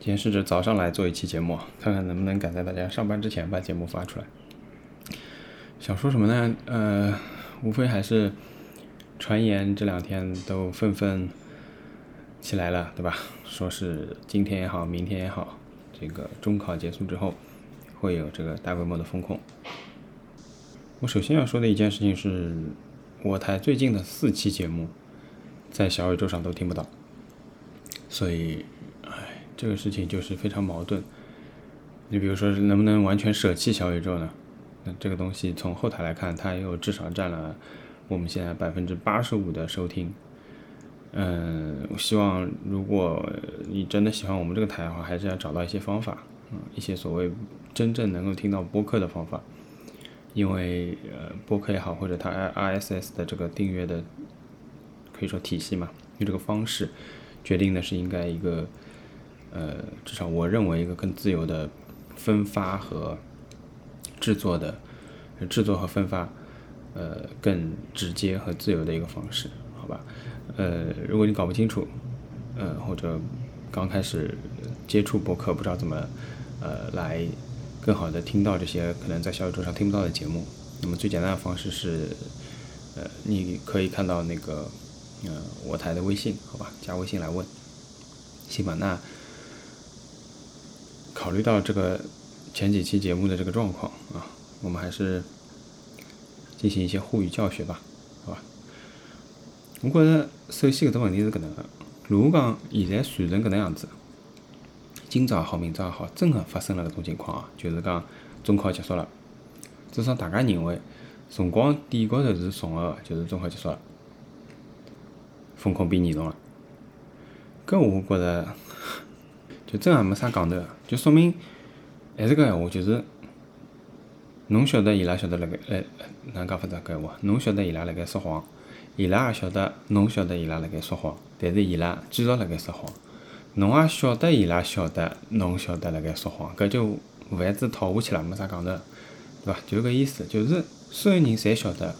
今天试着早上来做一期节目，看看能不能赶在大家上班之前把节目发出来。想说什么呢？呃，无非还是传言这两天都纷纷起来了，对吧？说是今天也好，明天也好，这个中考结束之后会有这个大规模的风控。我首先要说的一件事情是，我台最近的四期节目在小宇宙上都听不到，所以，这个事情就是非常矛盾。你比如说，能不能完全舍弃小宇宙呢？那这个东西从后台来看，它又至少占了我们现在百分之八十五的收听。嗯，我希望如果你真的喜欢我们这个台的话，还是要找到一些方法，嗯，一些所谓真正能够听到播客的方法。因为呃，播客也好，或者它 R S S 的这个订阅的，可以说体系嘛，用这个方式决定的是应该一个呃，至少我认为一个更自由的分发和制作的制作和分发，呃，更直接和自由的一个方式，好吧？呃，如果你搞不清楚，呃，或者刚开始接触博客不知道怎么呃来。更好的听到这些可能在小宇宙上听不到的节目，那么最简单的方式是，呃，你可以看到那个，呃，我台的微信，好吧，加微信来问，行吧？那考虑到这个前几期节目的这个状况啊，我们还是进行一些沪语教学吧，好吧？我觉着首先搿个问题是搿能个，如果讲现在传成搿能样子。今朝也好，明朝也好，真个发生了搿种情况啊，就是讲中考结束了，至少大家认为辰光点高头是重合个，就是中考结束了，风控变严重了。搿我觉着就真也没啥讲头，就说明还是搿闲话，就是侬晓得伊拉晓得辣盖，哎，哪能讲法子搿闲话？侬晓得伊拉辣盖说谎，伊拉也晓得侬晓得伊拉辣盖说谎，但是伊拉继续辣盖说谎。侬也晓得，伊拉晓得，侬晓得辣盖说谎，搿就无限制套下去了，没啥讲头，对伐？就搿意思，就是所有人侪晓得，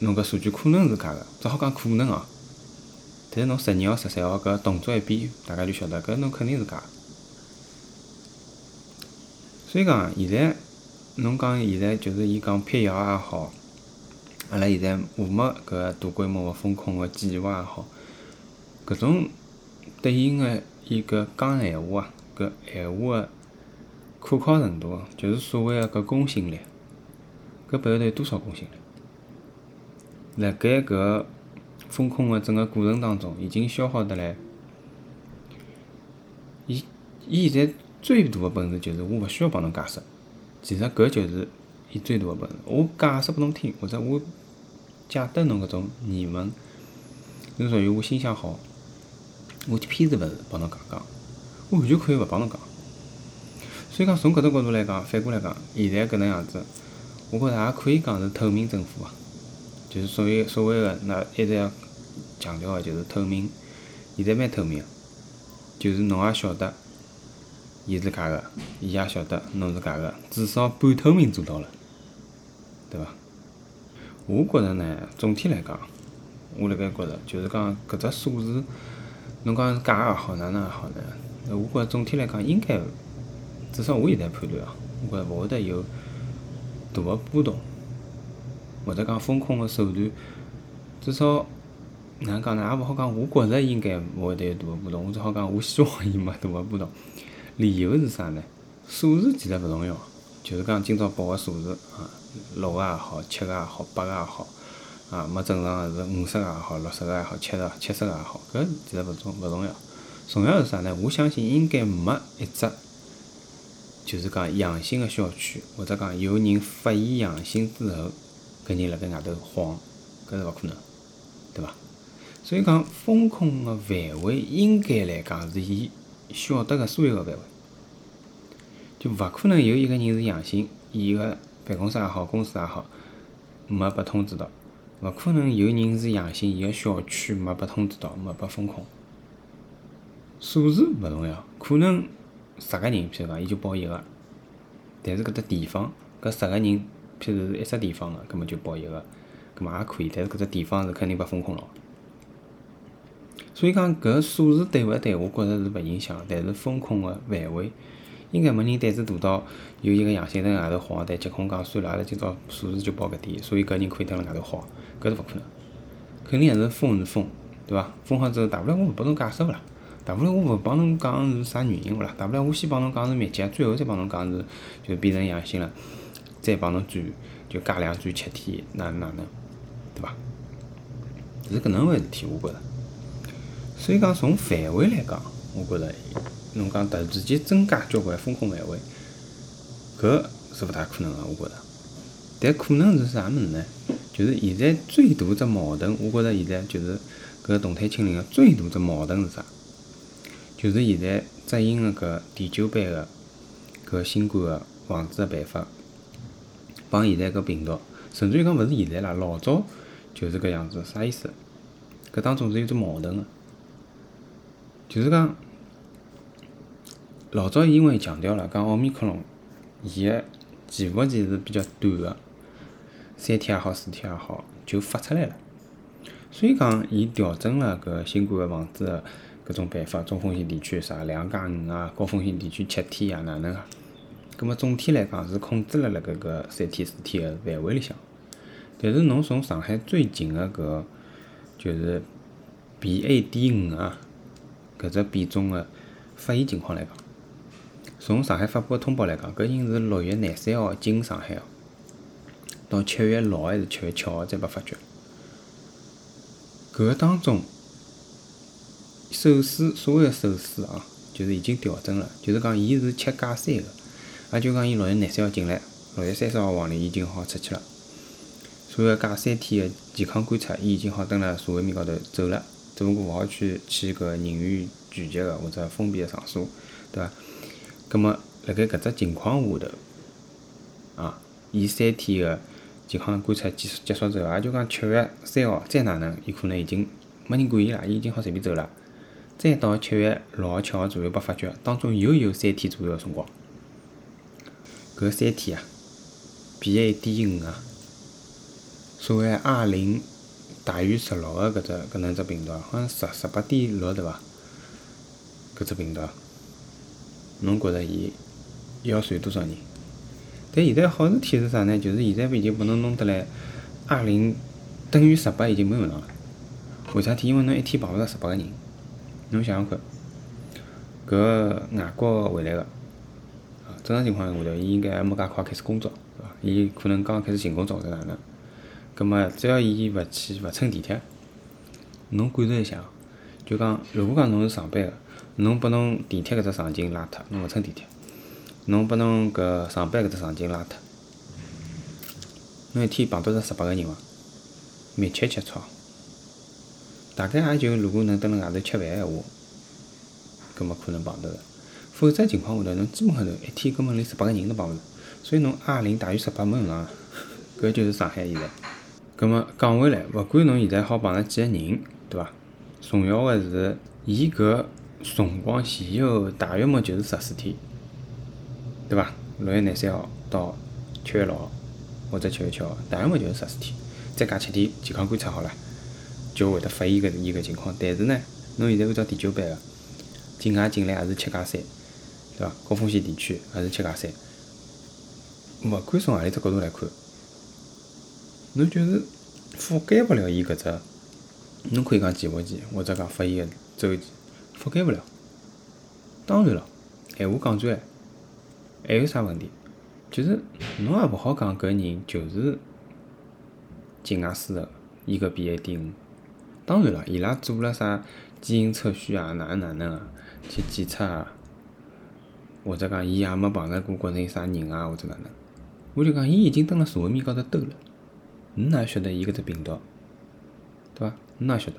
侬搿数据可能是假个，只好讲可能哦。但是侬十二号、十三号搿动作一变，大家就晓得搿侬肯定是假。所以讲，现在侬讲现在就是伊讲辟谣也好，阿拉现在无没搿大规模个风控个计划也好。搿种对应个伊搿讲闲话啊，搿闲话个可靠程度，就是所谓个搿公信力，搿背后头有多少公信力？辣盖搿风控的整个过程当中，已经消耗得来。伊伊现在最大的本事就是我勿需要帮侬解释，其实搿就是伊最大的本事。我解释拨侬听，或者我解答侬搿种疑问，是属于我心想好。我偏是勿是帮侬讲讲，我完全可以勿帮侬讲。所以讲，从搿只角度来讲，反过来讲，现在搿能样子，我觉着也可以讲是透明政府啊。就是所谓所谓的，那一直要强调的，就是透明。现在蛮透明，就是侬也晓得，伊是假个，伊也晓得侬是假个，至少半透明做到了，对伐？我觉着呢，总体来讲，我辣盖觉着，就是讲搿只数字。侬讲是假也好，哪能也好呢？我觉着总体来讲，应该至少我现在判断啊，我觉着勿会得有大的波动，或者讲风控个手段，至少哪能讲呢？也勿好讲，我觉着应该勿会得有大个波动，我只好讲我希望伊没大个波动。理由是啥呢？数字其实勿重要，就是讲今朝报个数字啊，六个也好，七个也好，八个也好。啊，没正常个是五十个也好，六十个也好，七十、七十个也好，搿其实勿重勿重要。重要是啥呢？我相信应该没一只，就是讲阳性个小区，或者讲有人发现阳性之后，搿人辣盖外头晃，搿是勿可能，对伐？所以讲风控个范围应该来讲是伊晓得个所有个范围，就勿可能有一个人是阳性，伊个办公室也好，公司也好，没被通知到。勿可能有人是阳性，伊个小区没被通知到，没被封控。数字勿重要，可能十个人，譬如讲，伊就报一个。但是搿只地方，搿十个人，譬如是一只地方个，搿么就报一个，搿么也可以。但是搿只地方是肯定被封控了。所以讲搿数字对勿对，我觉着是勿影响，但是风控个范围，应该没人胆子大到有一个阳性辣外头晃，但疾控讲算了，阿拉今朝数字就报搿点，所以搿人可以蹲辣外头晃，搿是勿可能。肯定还是封是封，对伐？封好之后，大不了我勿拨侬解释勿啦，大不了我勿帮侬讲是啥原因勿啦，大不了我先帮侬讲是密集，最后再帮侬讲是就变成阳性了，再帮侬转就加两转七天，哪能哪能，对伐？是搿能回事体，我觉着。所以讲，从范围来讲，我觉着，侬讲突然之间增加交关风控范围，搿是勿大可能个，我觉着。但可能是啥物事呢？就是现在最大只矛盾，我觉着现在就是搿动态清零个最大只矛盾是啥？就是现在执行个搿第九版个搿新冠个防治个办法，帮现在搿病毒，甚至于讲勿是现在啦，老早就是搿样子，啥意思？搿当中是有只矛盾个。就是讲，老早因为强调了讲奥密克戎，伊个潜伏期是比较短个，三天也好，四天也好，就发出来了。所以讲，伊调整了搿新冠个防治个搿种办法，中风险地区啥两加五啊，高风险地区七天啊，哪能啊？葛末总体来讲是控制了辣搿个三天四天个范围里向。但是侬从上海最近个搿就是 BA. 点五啊。搿只变种个发现情况来讲，从上海发布个通报来讲，搿人是六月廿三号进上海个，到七月六还是七月七号才被发觉。搿个当中，手势所谓个手势啊，就是已经调整了，就是讲伊是七加三个，也就讲伊六月廿三号进来，六月三十号往里已经好出去了，所以加三天个健康观察，伊已经好蹲辣社会面高头走了。只不过勿好去去搿人员聚集个或者封闭个场所，对伐？葛末辣盖搿只情况下头，啊，伊三天个健康观察结束结束之后，也就讲七月三号再哪能，伊可能已经没人管伊啦，伊已经好随便走了。再到七月六号七号左右被发觉，当中又有三天左右个辰光，搿三天啊，BA. 点五啊，所谓 R 零。大于十六个搿只搿能只病毒，好像十十八点六对伐？搿只病毒，侬觉着伊要传多少人？但现在好事体是啥呢？就是现在已经拨侬弄得来，二零等于十八已经没用了。为啥体？因为侬一天碰勿着十八个人，侬想想看，搿外国回来个，正常情况下头，伊应该还没介快开始工作，对伐？伊可能刚刚开始寻工作，是哪能？葛末只要伊勿去勿乘地铁，侬感受一下，就讲如果讲侬是上班个，侬拨侬地铁搿只场景拉脱，侬勿乘地铁，侬拨侬搿上班搿只场景拉脱，侬一天碰到着十八个人伐？密切接触，大概也就如果能蹲辣外头吃饭闲话，搿么可能碰到个，否则情况下头，侬基本上头一天根本连十八个人都碰勿着，所以侬 R 零大于十八没用场，搿就是上海现在。葛末讲回来，勿管侬现在好碰着几个人，对伐？重要个是，伊搿辰光前后大约末就是十四天，对伐？六月廿三号到七月六号，或者七月七号，大约末就是十四天，再加七天健康观察好了，就会得发现搿伊个情况。但是呢，侬现在按照第九版个，境外进来也是七加三，对伐？高风险地区还是七加三，勿管从何里只角度来看。侬就是覆盖勿了伊搿只，侬可以讲潜伏期，或者讲发现个周期，覆盖勿了。当然了，闲话讲转来，还有啥问题？就是侬也勿好讲搿人就是境外输入，伊搿 BA. 点五。当然了，伊拉做了啥基因测序啊，哪能哪能啊，去检测啊，或者讲伊也没碰着过国内啥人啊，或者哪能。我就讲，伊已经蹲辣社会面高头兜了。侬哪晓得伊搿只病毒，对伐？侬哪晓得？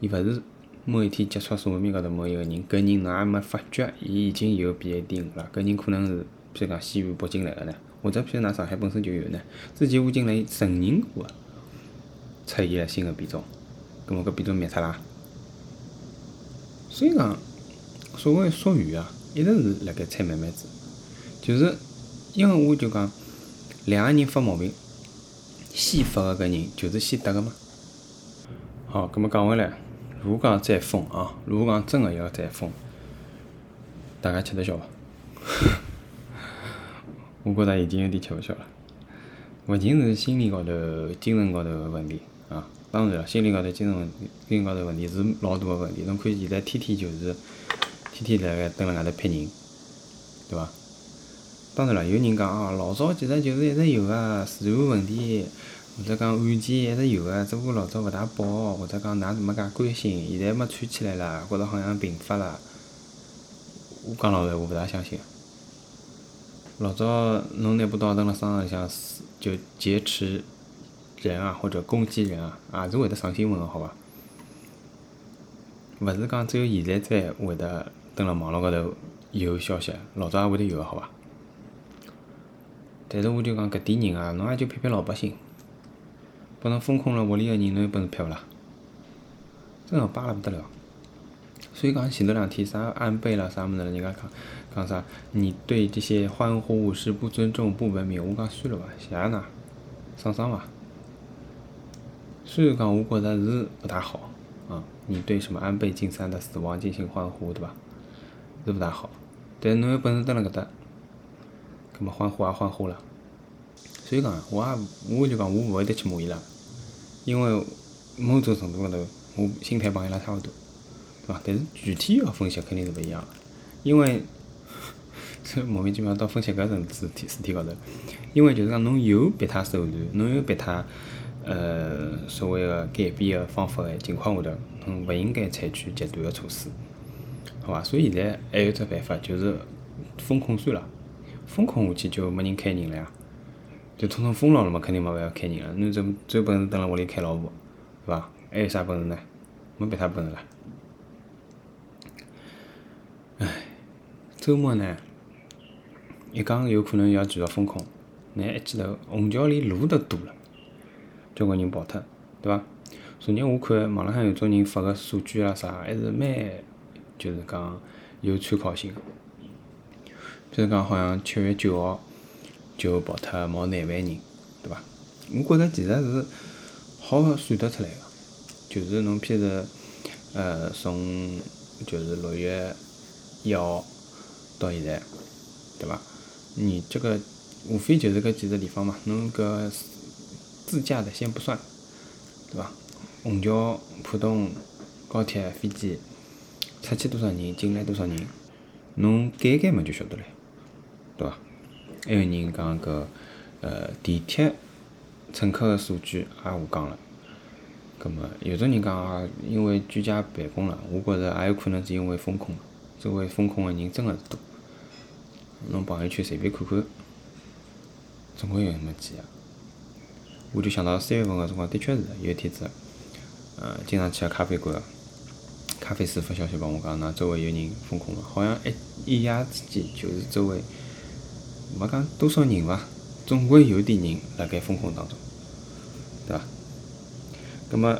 伊勿是某一天接触社会面高头某一个人，搿人侬也没发觉，伊已经有 BA. 点五了。搿人可能是，譬如讲西安、北京来个呢，或者譬如㑚上海本身就有呢。之前我进来承认过个，出现了新个变种，搿么搿变种灭脱啦。所以讲，所谓溯源啊，一直是辣盖猜妹妹子，就是因为我就讲两个人发毛病。先发个搿人就是先得个嘛。好，葛末讲回来，如果讲再封啊，如果讲真个要再封，大家吃得消伐？我觉着已经有点吃勿消了。勿仅是心理高头、精神高头个问题啊，当然了，心理高头、精神、精神高头问题是老大个问题。侬看现在天天就是天天辣盖蹲辣外头骗人，对伐？当然了，有人讲哦，老早其实就是一直有个治安问题，或者讲案件一直有个，只不过老早勿大报，或者讲㑚没介关心，现在没串起来了，觉着好像频发了。我讲老实闲话，勿大相信。老早侬拿把刀蹲辣商场里向，就劫持人啊，或者攻击人啊，也是会得上新闻个，好伐？勿是讲只有现在才会得蹲辣网络高头有消息，老早也会得有个，好伐？但是我就讲搿点人啊，侬也就骗骗老百姓，拨侬封控了屋里个人，侬有本事骗勿啦？真个巴了勿得了。所以讲前头两天啥安倍啦啥物事，人家讲讲啥，你对这些欢呼是不尊重不文明，我讲算了伐，谢谢㑚，爽爽伐？虽然讲我觉着是勿大好啊，你对什么安倍晋三的死亡进行欢呼，对伐？是勿大好，但是侬有本事蹲辣搿搭，搿么欢呼也欢呼了。所以讲，我也我就讲我勿会得去骂伊拉，因为某种程度高头，我心态帮伊拉差勿多。对伐？但是具体要分析肯定是勿一样，因为这 莫名其妙到分析搿层事体事体高头，因为就是讲侬有别他手段，侬有别他呃所谓个改变个方法个情况下头，侬勿应该采取极端个措施，好伐？所以现在还有只办法就是封控算了，封控下去就没人开人了呀，就统统封牢了嘛，肯定没办法开人了。侬只只有本事蹲辣屋里开老婆，对伐？还有啥本事呢？没别啥本事了。周末呢，一讲有可能要继续封控，那一记头虹桥连路都堵了，交关人跑脱，对伐？昨日我看网浪向有种人发个数据啊啥，还是蛮就是讲有参考性个。比如讲，好像七月九号就跑脱毛廿万人，对伐？我觉着其实是好算得出来个，就是侬譬如呃从就是六月一号。到现在，对伐？你这个无非就是搿几个地方嘛，侬搿自驾的先不算，对伐？虹桥、浦东、高铁、飞机，出去多少人，进来多少人，侬减减嘛就晓得了，对伐？还有人讲搿呃地铁乘客个数据也下降了，葛末有种人讲啊，因为居家办公了，我觉着也有可能是因为风控了，周围风控个人真个是多。侬朋友圈随便看看，总归有那么几个。我就想到三月份个辰光，的确是有一天子，呃，经常去个咖啡馆，咖啡师发消息帮我讲，㑚周围有人封控了，好像一一夜之间就是周围，没讲多少人伐，总归有点人辣盖封控当中，对伐？葛末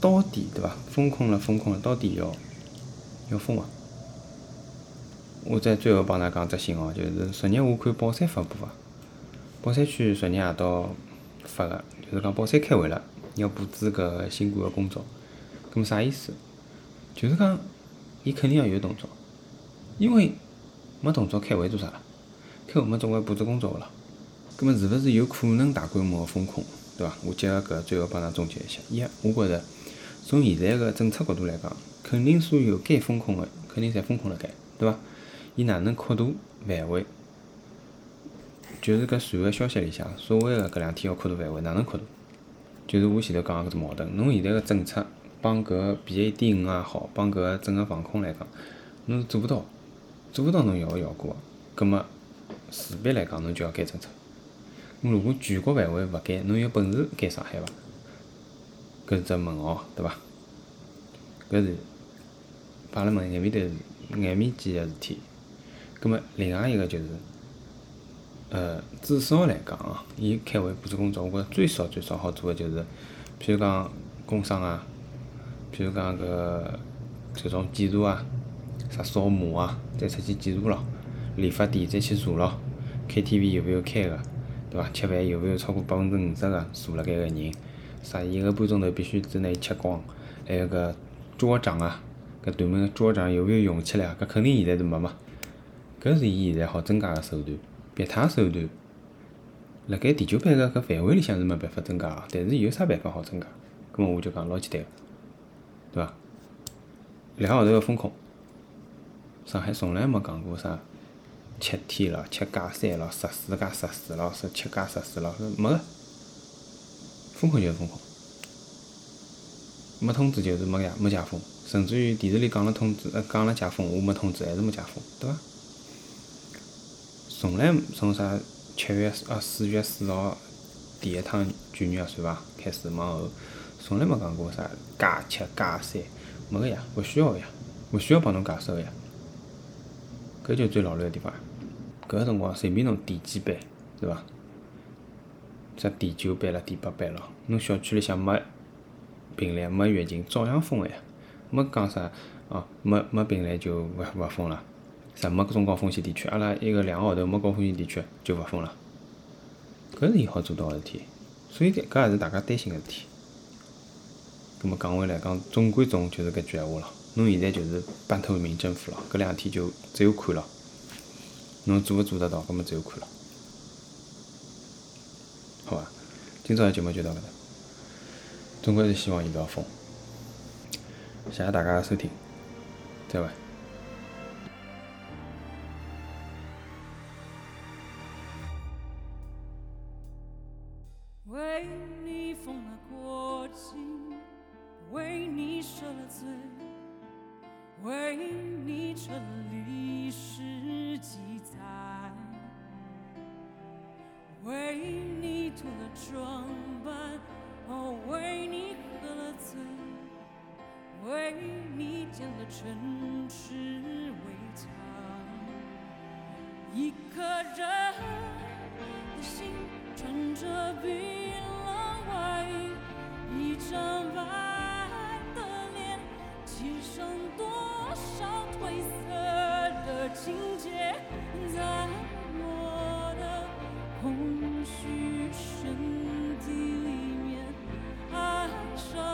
到底对伐？封控了，封控了，到底要要封伐？我再最后帮㑚讲只信号，就是昨日我看宝山发布个，宝山区昨日夜到发个，就是讲宝山开会了，要布置搿新冠个工作。搿么啥意思？就是讲，伊肯定要有动作，因为没动作开会做啥啦？开会么总归布置工作个咯。搿么是勿是有可能大规模个封控，对伐？我结合搿最后帮㑚总结一下。一，我觉着从现在个政策角度来讲，肯定所有该封控个肯定侪封控了，该，对伐？伊哪能扩大范围？就是搿传个消息里向，所谓个搿两天要扩大范围，哪能扩大？就是我前头讲个搿只矛盾。侬现在个政策帮搿个 B A D 五也好，帮搿个整个防控来讲，侬是做勿到，做勿到侬要个效果。葛末势必来讲，侬就要改政策。侬如果全国范围勿改，侬有本事改上海伐？搿是只问号，对伐？搿是摆辣门眼面头眼面见个事体。葛末另外一个就是，呃，至少来讲哦，伊开会布置工作，我觉着最少最少好做个就是，譬如讲工商啊，譬如讲搿搿种检查啊，啥扫码啊，再出去检查咯，理发店再去查咯，KTV 有勿有开个，对伐？吃饭有勿有超过百分之五十个坐辣盖个人，啥一个半钟头必须之内吃光，还有搿桌长啊，搿对门个桌长有没有用起来啊？搿肯定现在是没嘛。搿是伊现在好增加个手段，别他手段，辣盖第九版个搿范围里向是没办法增加个，但是有啥办法好增加？搿么我就讲老简单个，对伐？两个号头个风控，上海从来没讲过啥七天了、七加三了、十四加十四了、十七加十四了，没个。风控就是风控，没通知就是没解没解封，甚至于电视里讲了通知，呃讲了解封，我没通知还是没解封，对伐？从来从啥七月啊四月四号第一趟全员核酸伐开始往后，从来没讲过啥加七加三，没个呀，勿需要个呀，勿需要帮侬解释个呀，搿就最老卵个地方。搿个辰光随便侬点几班，是伐？啥第九班了，第八班了，侬小区里向没病例没疫情，照样封个呀，没讲啥哦，没没病例就勿勿封了。啥没中高风险地区，阿拉一个两个号头没高风险地区就勿封了，搿是伊好做到个事体，所以搿也是大家担心个事体。葛末讲回来讲，总归总就是搿句闲话了。侬现在就是半透明政府了，搿两天就只有看咯。侬做勿做得到，搿么只有看了。好伐？今朝个节目就到搿搭，总归是希望遇到风。谢谢大家个收听，再会。为你成了历史记载，为你涂了妆扮，哦，为你喝了醉，为你建了城池围墙，一颗人的心穿着冰冷外衣，一张白一生多少褪色的情节，在我的空虚身体里面爱上。